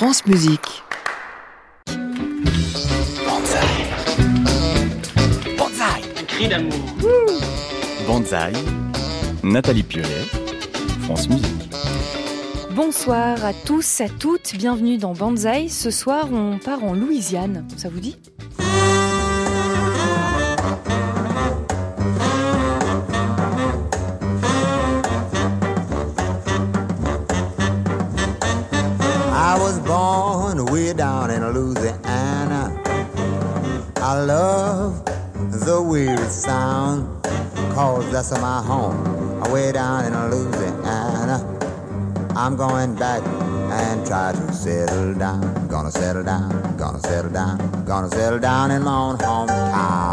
France Musique. Banzai. Banzai. Un cri d'amour. Banzai, Nathalie Piolet, France Musique. Bonsoir à tous, à toutes, bienvenue dans Banzai. Ce soir, on part en Louisiane. Ça vous dit? That's my home, I way down in Louisiana. Uh, I'm going back and try to settle down. Gonna settle down, gonna settle down, gonna settle down in my own hometown.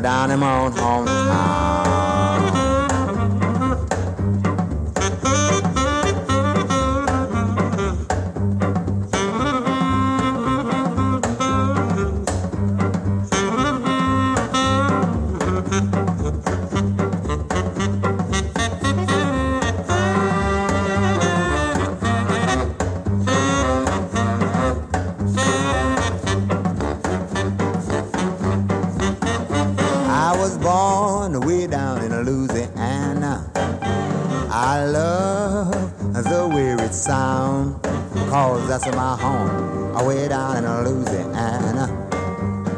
Down in my. That's my home, way down in Louisiana.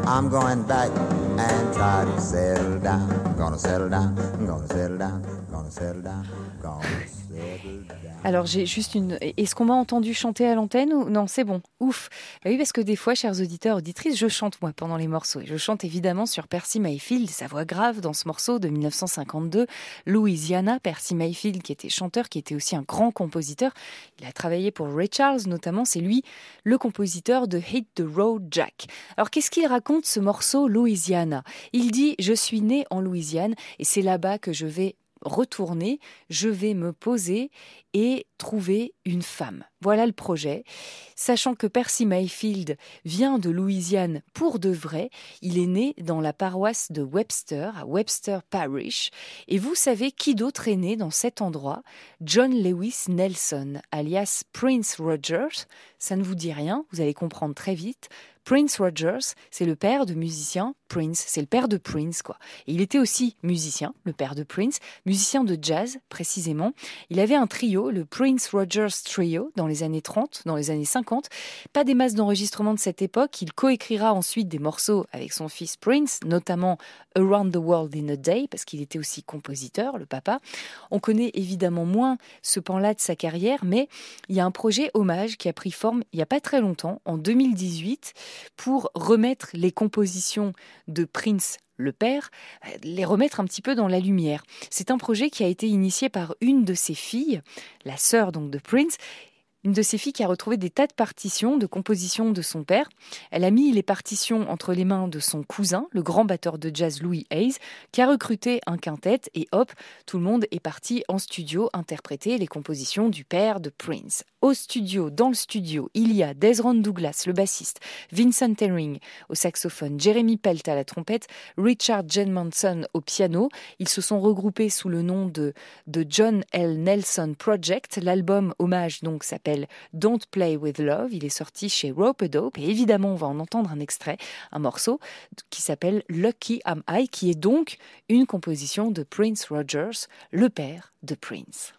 Uh, I'm going back and try to settle down. Gonna settle down, gonna settle down, gonna settle down, gonna settle down. Alors j'ai juste une. Est-ce qu'on m'a entendu chanter à l'antenne non C'est bon. Ouf. Bah oui, parce que des fois, chers auditeurs, auditrices, je chante moi pendant les morceaux. Et je chante évidemment sur Percy Mayfield, sa voix grave dans ce morceau de 1952, Louisiana. Percy Mayfield, qui était chanteur, qui était aussi un grand compositeur. Il a travaillé pour Ray Charles notamment. C'est lui le compositeur de Hit the Road Jack. Alors qu'est-ce qu'il raconte ce morceau Louisiana? Il dit Je suis né en Louisiane et c'est là-bas que je vais retourner, je vais me poser et trouver une femme. Voilà le projet. Sachant que Percy Mayfield vient de Louisiane pour de vrai, il est né dans la paroisse de Webster, à Webster Parish. Et vous savez qui d'autre est né dans cet endroit? John Lewis Nelson, alias Prince Rogers. Ça ne vous dit rien, vous allez comprendre très vite. Prince Rogers, c'est le père de musicien Prince, c'est le père de Prince quoi. Et il était aussi musicien, le père de Prince, musicien de jazz précisément. Il avait un trio, le Prince Rogers Trio, dans les années 30, dans les années 50. Pas des masses d'enregistrements de cette époque. Il coécrira ensuite des morceaux avec son fils Prince, notamment Around the World in a Day, parce qu'il était aussi compositeur, le papa. On connaît évidemment moins ce pan-là de sa carrière, mais il y a un projet hommage qui a pris forme il n'y a pas très longtemps, en 2018, pour remettre les compositions de Prince le père, les remettre un petit peu dans la lumière. C'est un projet qui a été initié par une de ses filles, la sœur donc de Prince, une de ses filles qui a retrouvé des tas de partitions de compositions de son père. Elle a mis les partitions entre les mains de son cousin, le grand batteur de jazz Louis Hayes, qui a recruté un quintet et hop, tout le monde est parti en studio interpréter les compositions du père de Prince. Au studio, dans le studio, il y a Desron Douglas, le bassiste, Vincent Herring au saxophone, Jeremy Pelt à la trompette, Richard Manson au piano. Ils se sont regroupés sous le nom de, de John L. Nelson Project. L'album hommage donc s'appelle Don't Play with Love. Il est sorti chez Rope Dope et évidemment on va en entendre un extrait, un morceau qui s'appelle Lucky Am I, qui est donc une composition de Prince Rogers, le père de Prince.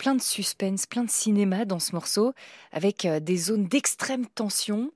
Plein de suspense, plein de cinéma dans ce morceau, avec euh, des zones d'extrême tension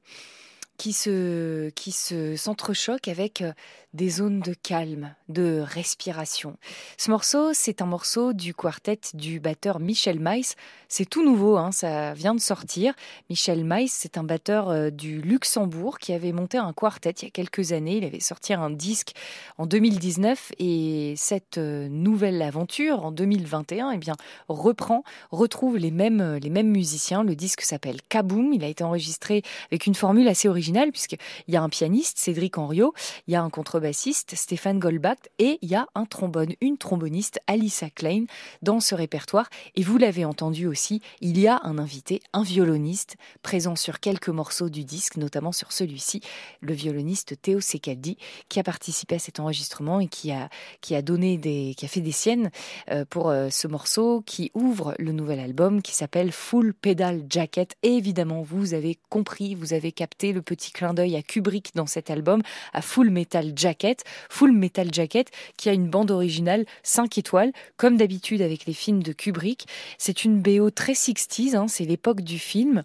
qui se qui se s'entrechoquent avec euh, des zones de calme, de respiration. Ce morceau, c'est un morceau du quartet du batteur Michel Maïs. C'est tout nouveau, hein, ça vient de sortir. Michel Maïs, c'est un batteur euh, du Luxembourg qui avait monté un quartet il y a quelques années. Il avait sorti un disque en 2019 et cette euh, nouvelle aventure en 2021, eh bien, reprend, retrouve les mêmes, les mêmes musiciens. Le disque s'appelle Kaboom. Il a été enregistré avec une formule assez originale puisqu'il y a un pianiste, Cédric Henriot, il y a un contrebassiste bassiste Stéphane Goldbach et il y a un trombone, une tromboniste Alissa Klein dans ce répertoire. Et vous l'avez entendu aussi, il y a un invité, un violoniste présent sur quelques morceaux du disque, notamment sur celui-ci, le violoniste Théo Secaldi, qui a participé à cet enregistrement et qui a, qui a donné des, qui a fait des siennes euh, pour euh, ce morceau qui ouvre le nouvel album qui s'appelle Full Pedal Jacket. Et évidemment, vous avez compris, vous avez capté le petit clin d'œil à Kubrick dans cet album, à Full Metal Jacket Full Metal Jacket, qui a une bande originale 5 étoiles, comme d'habitude avec les films de Kubrick. C'est une BO très 60s, hein, c'est l'époque du film.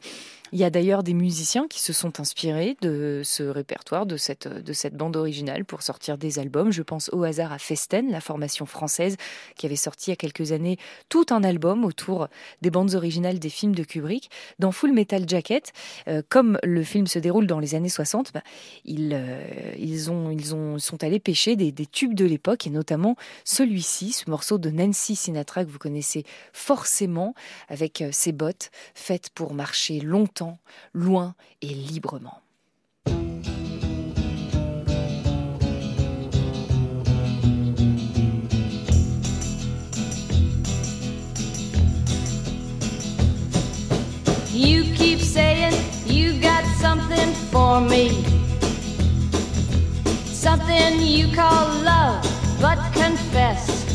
Il y a d'ailleurs des musiciens qui se sont inspirés de ce répertoire, de cette, de cette bande originale pour sortir des albums. Je pense au hasard à Festen, la formation française qui avait sorti il y a quelques années tout un album autour des bandes originales des films de Kubrick. Dans Full Metal Jacket, euh, comme le film se déroule dans les années 60, bah, ils, euh, ils, ont, sont allés pêcher des, des tubes de l'époque et notamment celui-ci, ce morceau de Nancy Sinatra que vous connaissez forcément avec euh, ses bottes faites pour marcher longtemps loin et librement. You keep saying you got something for me. Something you call love, but confess.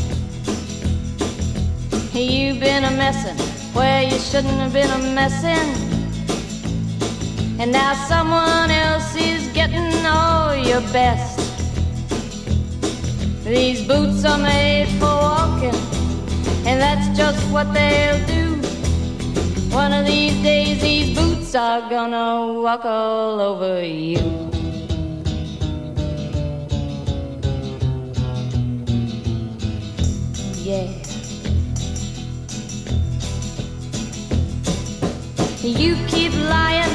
You've been a messin' where you shouldn't have been a messin'. And now someone else is getting all your best. These boots are made for walking, and that's just what they'll do. One of these days, these boots are gonna walk all over you. Yeah. You keep lying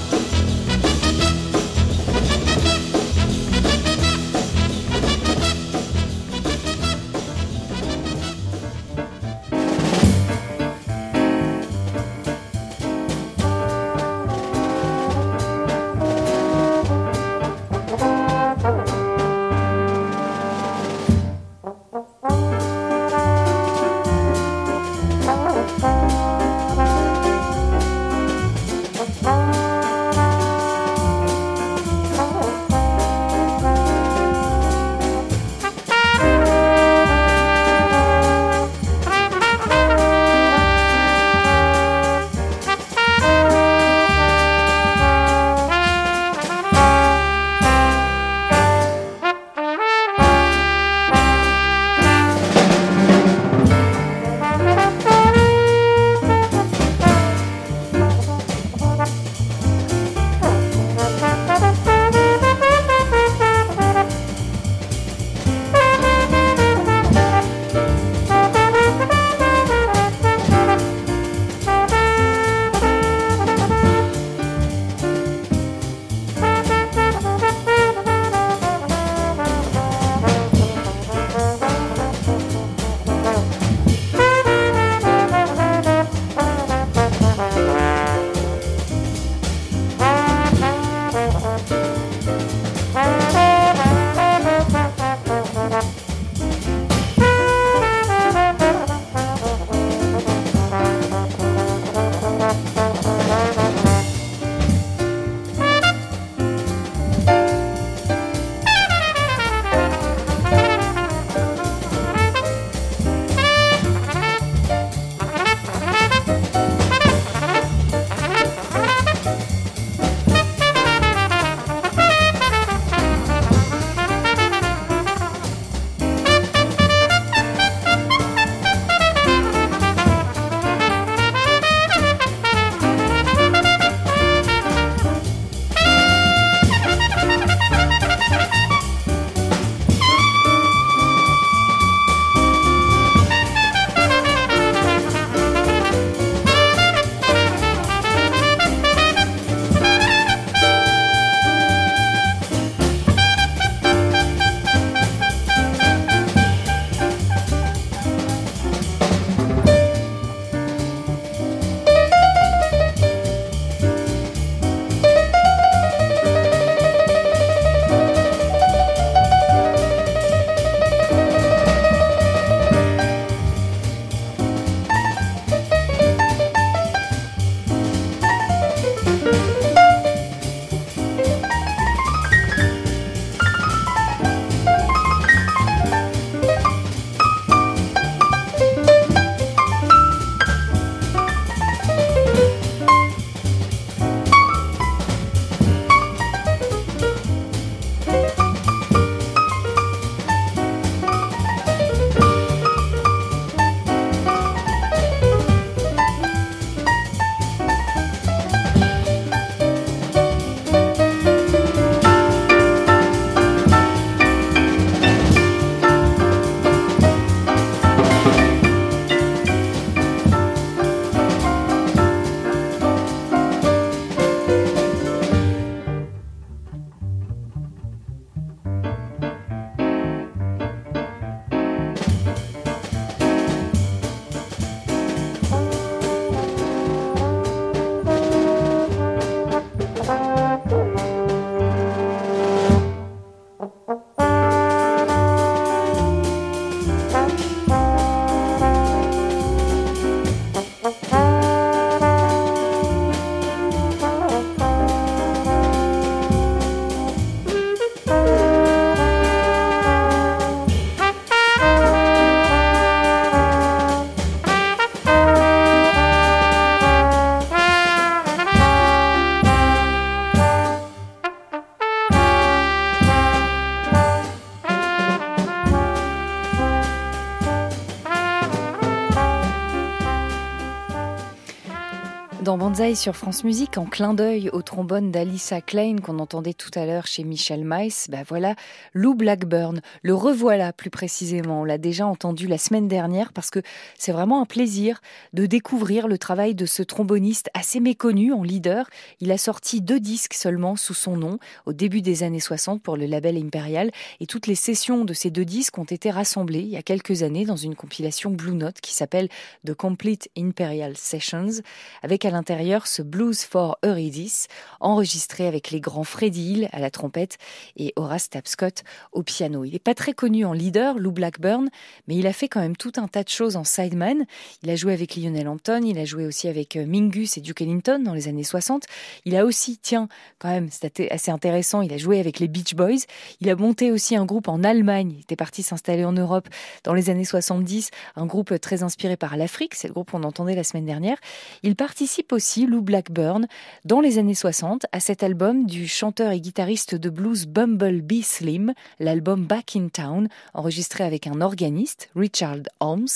Sur France Musique, en clin d'œil au trombone d'Alissa Klein qu'on entendait tout à l'heure chez Michel Meiss, bah voilà, Lou Blackburn. Le revoilà plus précisément. On l'a déjà entendu la semaine dernière parce que c'est vraiment un plaisir de découvrir le travail de ce tromboniste assez méconnu en leader. Il a sorti deux disques seulement sous son nom au début des années 60 pour le label Imperial et toutes les sessions de ces deux disques ont été rassemblées il y a quelques années dans une compilation Blue Note qui s'appelle The Complete Imperial Sessions avec à l'intérieur ce Blues for Eurydice, enregistré avec les grands Freddie Hill à la trompette et Horace Tapscott au piano. Il n'est pas très connu en leader, Lou Blackburn, mais il a fait quand même tout un tas de choses en sideman. Il a joué avec Lionel Hampton, il a joué aussi avec euh, Mingus et Duke Ellington dans les années 60. Il a aussi, tiens, quand même, c'était assez intéressant, il a joué avec les Beach Boys. Il a monté aussi un groupe en Allemagne. Il était parti s'installer en Europe dans les années 70, un groupe très inspiré par l'Afrique. C'est le groupe qu'on entendait la semaine dernière. Il participe aussi, Lou Blackburn, dans les années 60, à cet album du chanteur et guitariste de blues Bumblebee Slim, l'album Back in Town, enregistré avec un organiste, Richard Holmes.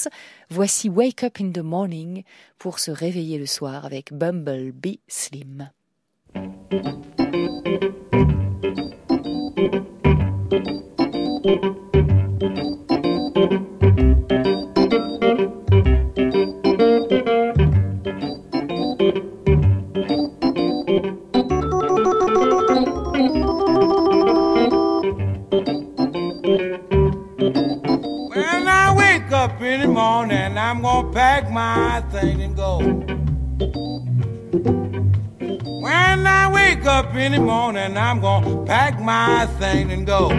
Voici Wake Up in the Morning pour se réveiller le soir avec Bumblebee Slim. I'm gonna pack my thing and go. When I wake up in the morning, I'm gonna pack my thing and go.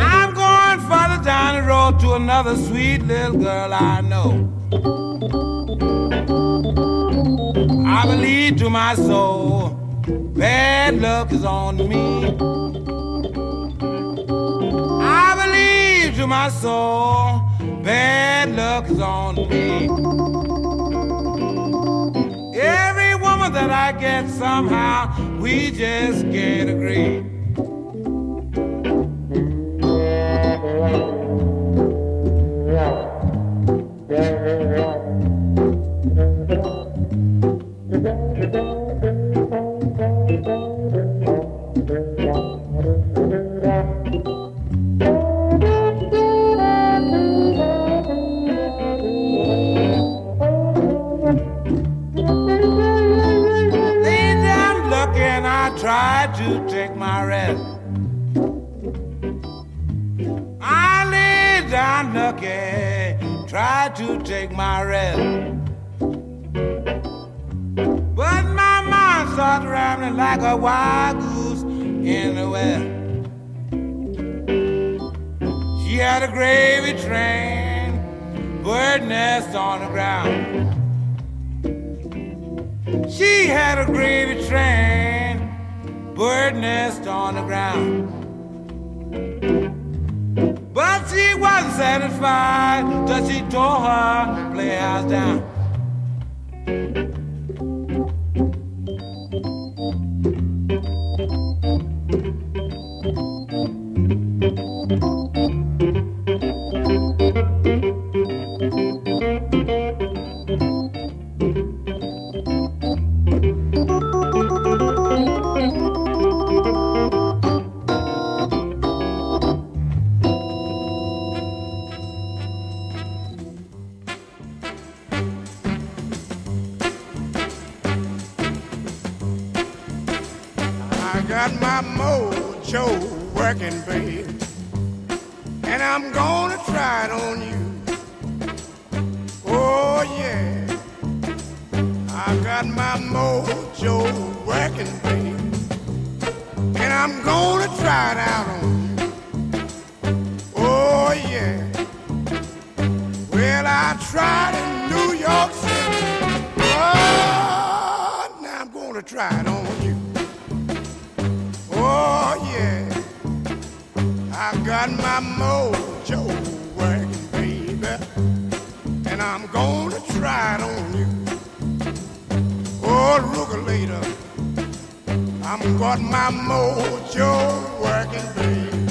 I'm going further down the road to another sweet little girl I know. I believe to my soul, bad luck is on me. My soul, bad luck is on me. Every woman that I get somehow, we just can't agree. Take my rest. But my mind starts rambling like a wild goose in the west. She had a gravy train, bird nest on the ground. She had a gravy train, bird nest on the ground. She wasn't satisfied till she tore her playhouse down. shine on oh, I got my mojo working, baby. And I'm gonna try it on you. Oh, Rugulator. I'm got my mojo working, baby.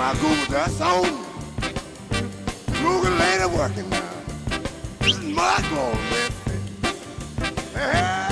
my goals are sown. Google later working now. My goal, man. Hey.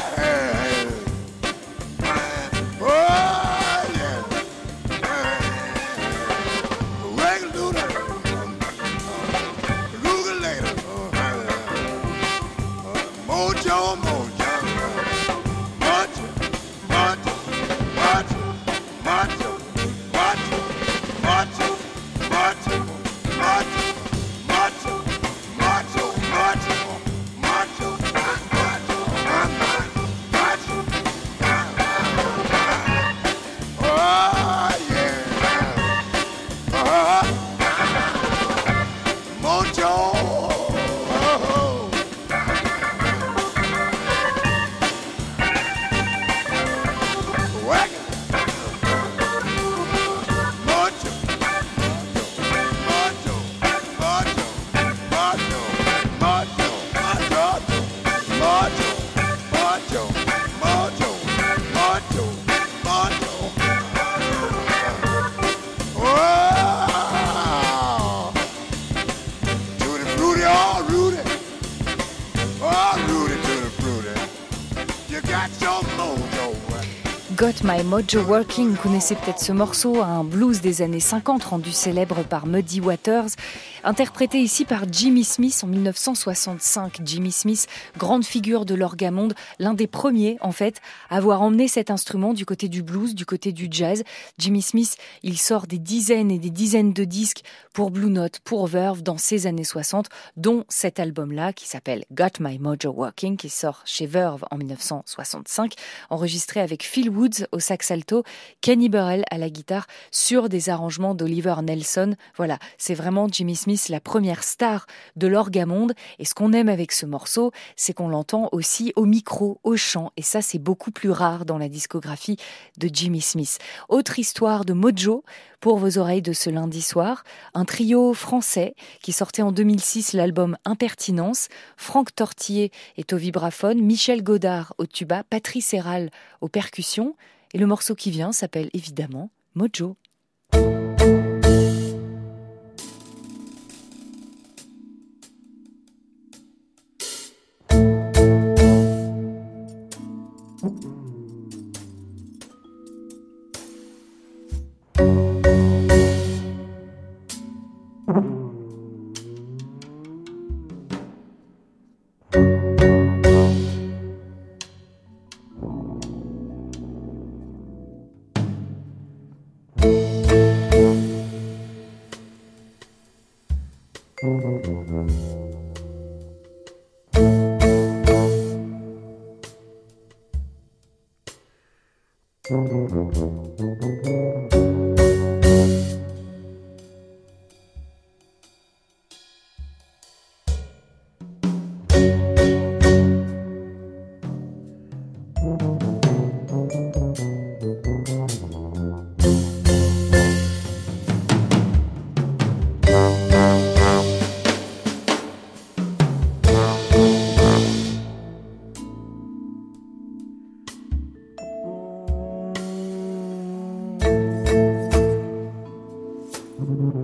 My Mojo Working, connaissez peut-être ce morceau, un blues des années 50 rendu célèbre par Muddy Waters, interprété ici par Jimmy Smith en 1965. Jimmy Smith, grande figure de l'orgamonde, l'un des premiers en fait à avoir emmené cet instrument du côté du blues, du côté du jazz. Jimmy Smith, il sort des dizaines et des dizaines de disques pour Blue Note, pour Verve dans ces années 60, dont cet album-là qui s'appelle Got My Mojo Working, qui sort chez Verve en 1965, enregistré avec Phil Woods au sax alto, Kenny Burrell à la guitare sur des arrangements d'Oliver Nelson. Voilà, c'est vraiment Jimmy Smith la première star de l'orgamonde et ce qu'on aime avec ce morceau, c'est qu'on l'entend aussi au micro, au chant et ça c'est beaucoup plus rare dans la discographie de Jimmy Smith. Autre histoire de Mojo pour vos oreilles de ce lundi soir, un trio français qui sortait en 2006 l'album Impertinence, Franck Tortier est au vibraphone, Michel Godard au tuba, Patrice Héral aux percussions et le morceau qui vient s'appelle évidemment Mojo.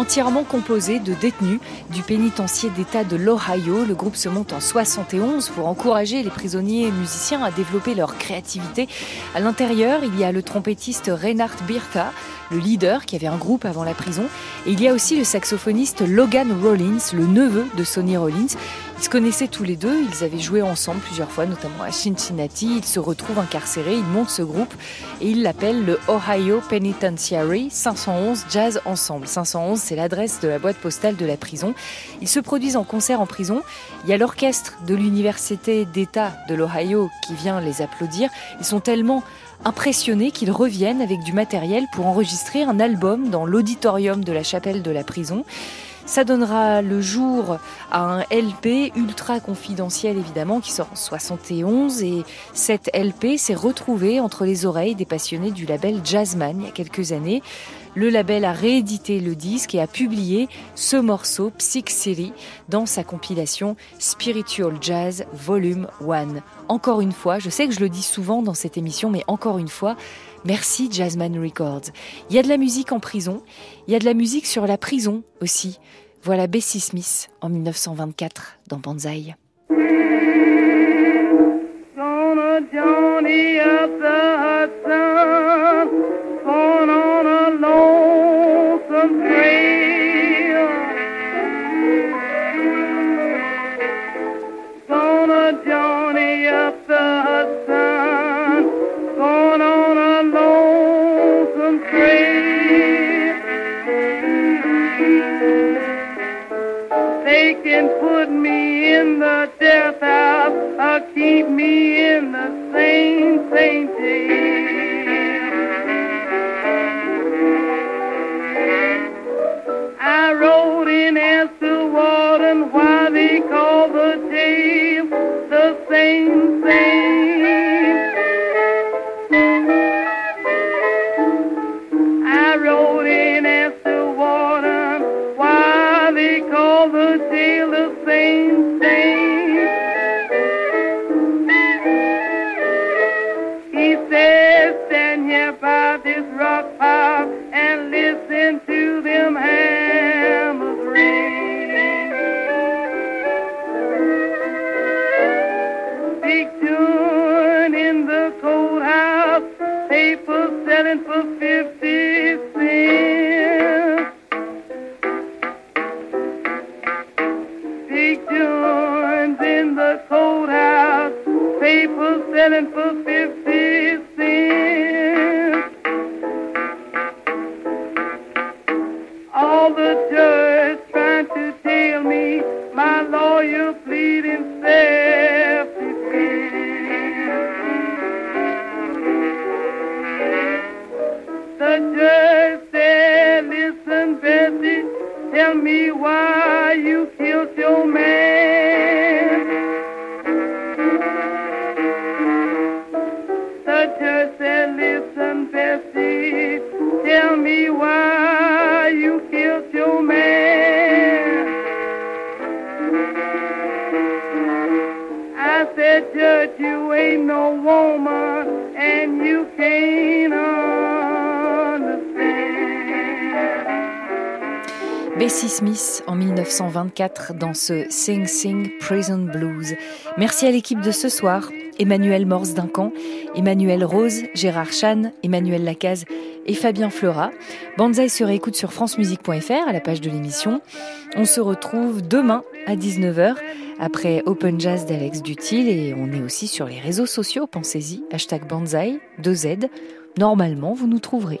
entièrement composé de détenus du pénitencier d'État de l'Ohio. Le groupe se monte en 71 pour encourager les prisonniers et musiciens à développer leur créativité. À l'intérieur, il y a le trompettiste Reinhard Birka, le leader qui avait un groupe avant la prison. Et il y a aussi le saxophoniste Logan Rollins, le neveu de Sonny Rollins. Ils se connaissaient tous les deux, ils avaient joué ensemble plusieurs fois, notamment à Cincinnati. Ils se retrouvent incarcérés, ils montent ce groupe et ils l'appellent le Ohio Penitentiary 511 Jazz Ensemble. 511, c'est l'adresse de la boîte postale de la prison. Ils se produisent en concert en prison. Il y a l'orchestre de l'Université d'État de l'Ohio qui vient les applaudir. Ils sont tellement impressionnés qu'ils reviennent avec du matériel pour enregistrer un album dans l'auditorium de la chapelle de la prison. Ça donnera le jour à un LP ultra confidentiel évidemment qui sort en 71 et cette LP s'est retrouvée entre les oreilles des passionnés du label Jazzman il y a quelques années. Le label a réédité le disque et a publié ce morceau Psych City dans sa compilation Spiritual Jazz Volume 1. Encore une fois, je sais que je le dis souvent dans cette émission, mais encore une fois, merci Jazzman Records. Il y a de la musique en prison, il y a de la musique sur la prison aussi. Voilà Bessie Smith en 1924 dans Banzai. Keep me in the same, same jail. I wrote in as to warden why they call the jail the same, same. Smith en 1924 dans ce Sing Sing Prison Blues. Merci à l'équipe de ce soir. Emmanuel Morse Duncan, Emmanuel Rose, Gérard Chan, Emmanuel Lacaze et Fabien Fleurat. Banzai se réécoute sur francemusique.fr à la page de l'émission. On se retrouve demain à 19h après Open Jazz d'Alex Dutil et on est aussi sur les réseaux sociaux, pensez-y, hashtag Banzai, 2Z. Normalement, vous nous trouverez.